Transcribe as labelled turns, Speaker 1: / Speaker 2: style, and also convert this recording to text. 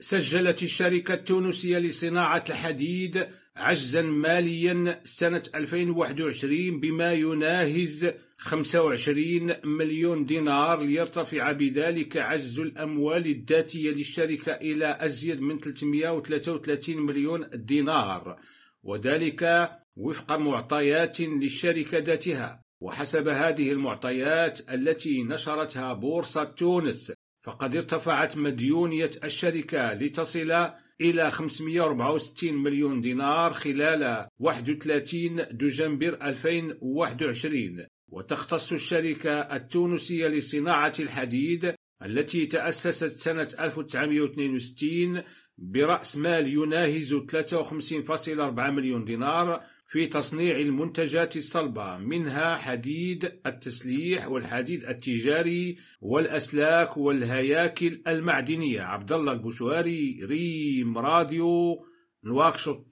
Speaker 1: سجلت الشركة التونسية لصناعة الحديد عجزا ماليا سنة 2021 بما يناهز 25 مليون دينار ليرتفع بذلك عجز الأموال الذاتية للشركة إلى أزيد من 333 مليون دينار وذلك وفق معطيات للشركة ذاتها. وحسب هذه المعطيات التي نشرتها بورصة تونس فقد ارتفعت مديونية الشركة لتصل إلى 564 مليون دينار خلال 31 دجنبر 2021 وتختص الشركة التونسية لصناعة الحديد التي تأسست سنة 1962 برأس مال يناهز 53.4 مليون دينار في تصنيع المنتجات الصلبة منها حديد التسليح والحديد التجاري والأسلاك والهياكل المعدنية. عبد الله البشواري ريم راديو نواكشوط.